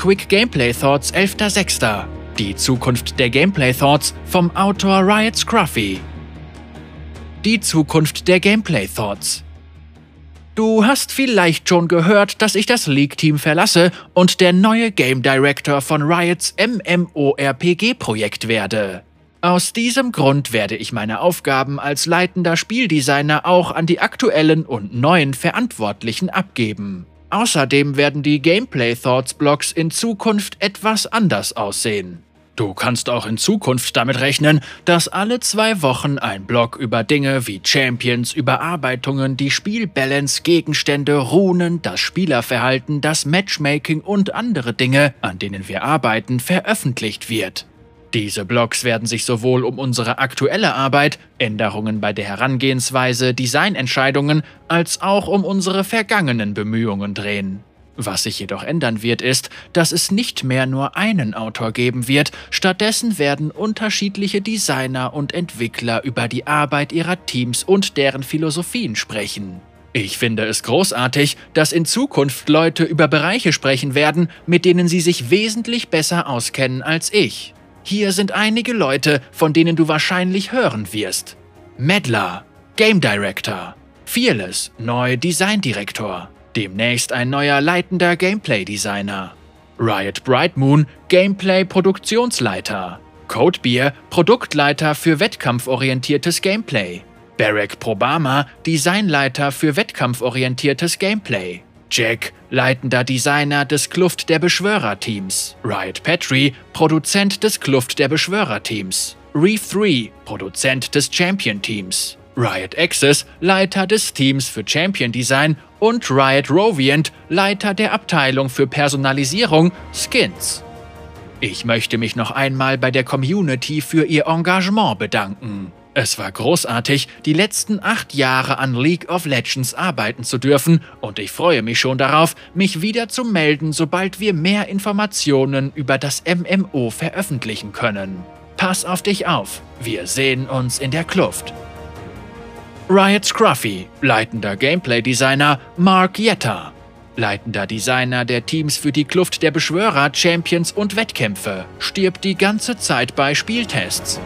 Quick Gameplay Thoughts 11.06. Die Zukunft der Gameplay Thoughts vom Autor Riot Scruffy. Die Zukunft der Gameplay Thoughts. Du hast vielleicht schon gehört, dass ich das League-Team verlasse und der neue Game Director von Riots MMORPG-Projekt werde. Aus diesem Grund werde ich meine Aufgaben als leitender Spieldesigner auch an die aktuellen und neuen Verantwortlichen abgeben. Außerdem werden die Gameplay Thoughts Blogs in Zukunft etwas anders aussehen. Du kannst auch in Zukunft damit rechnen, dass alle zwei Wochen ein Blog über Dinge wie Champions, Überarbeitungen, die Spielbalance, Gegenstände, Runen, das Spielerverhalten, das Matchmaking und andere Dinge, an denen wir arbeiten, veröffentlicht wird. Diese Blogs werden sich sowohl um unsere aktuelle Arbeit, Änderungen bei der Herangehensweise, Designentscheidungen, als auch um unsere vergangenen Bemühungen drehen. Was sich jedoch ändern wird, ist, dass es nicht mehr nur einen Autor geben wird, stattdessen werden unterschiedliche Designer und Entwickler über die Arbeit ihrer Teams und deren Philosophien sprechen. Ich finde es großartig, dass in Zukunft Leute über Bereiche sprechen werden, mit denen sie sich wesentlich besser auskennen als ich. Hier sind einige Leute, von denen du wahrscheinlich hören wirst. Medler, Game Director. Fearless, neu Design Direktor. Demnächst ein neuer leitender Gameplay-Designer. Riot Brightmoon, Gameplay-Produktionsleiter. Codebeer, Produktleiter für wettkampforientiertes Gameplay. Barack Probama, Designleiter für wettkampforientiertes Gameplay. Jack, leitender Designer des Kluft der Beschwörerteams. Riot Petrie, Produzent des Kluft der Beschwörerteams. Reef 3, Produzent des Champion-Teams. Riot Access, Leiter des Teams für Champion Design und Riot Rovient, Leiter der Abteilung für Personalisierung Skins. Ich möchte mich noch einmal bei der Community für ihr Engagement bedanken. Es war großartig, die letzten acht Jahre an League of Legends arbeiten zu dürfen und ich freue mich schon darauf, mich wieder zu melden, sobald wir mehr Informationen über das MMO veröffentlichen können. Pass auf dich auf, wir sehen uns in der Kluft. Riot Scruffy, leitender Gameplay-Designer Mark Jetta, leitender Designer der Teams für die Kluft der Beschwörer, Champions und Wettkämpfe, stirbt die ganze Zeit bei Spieltests.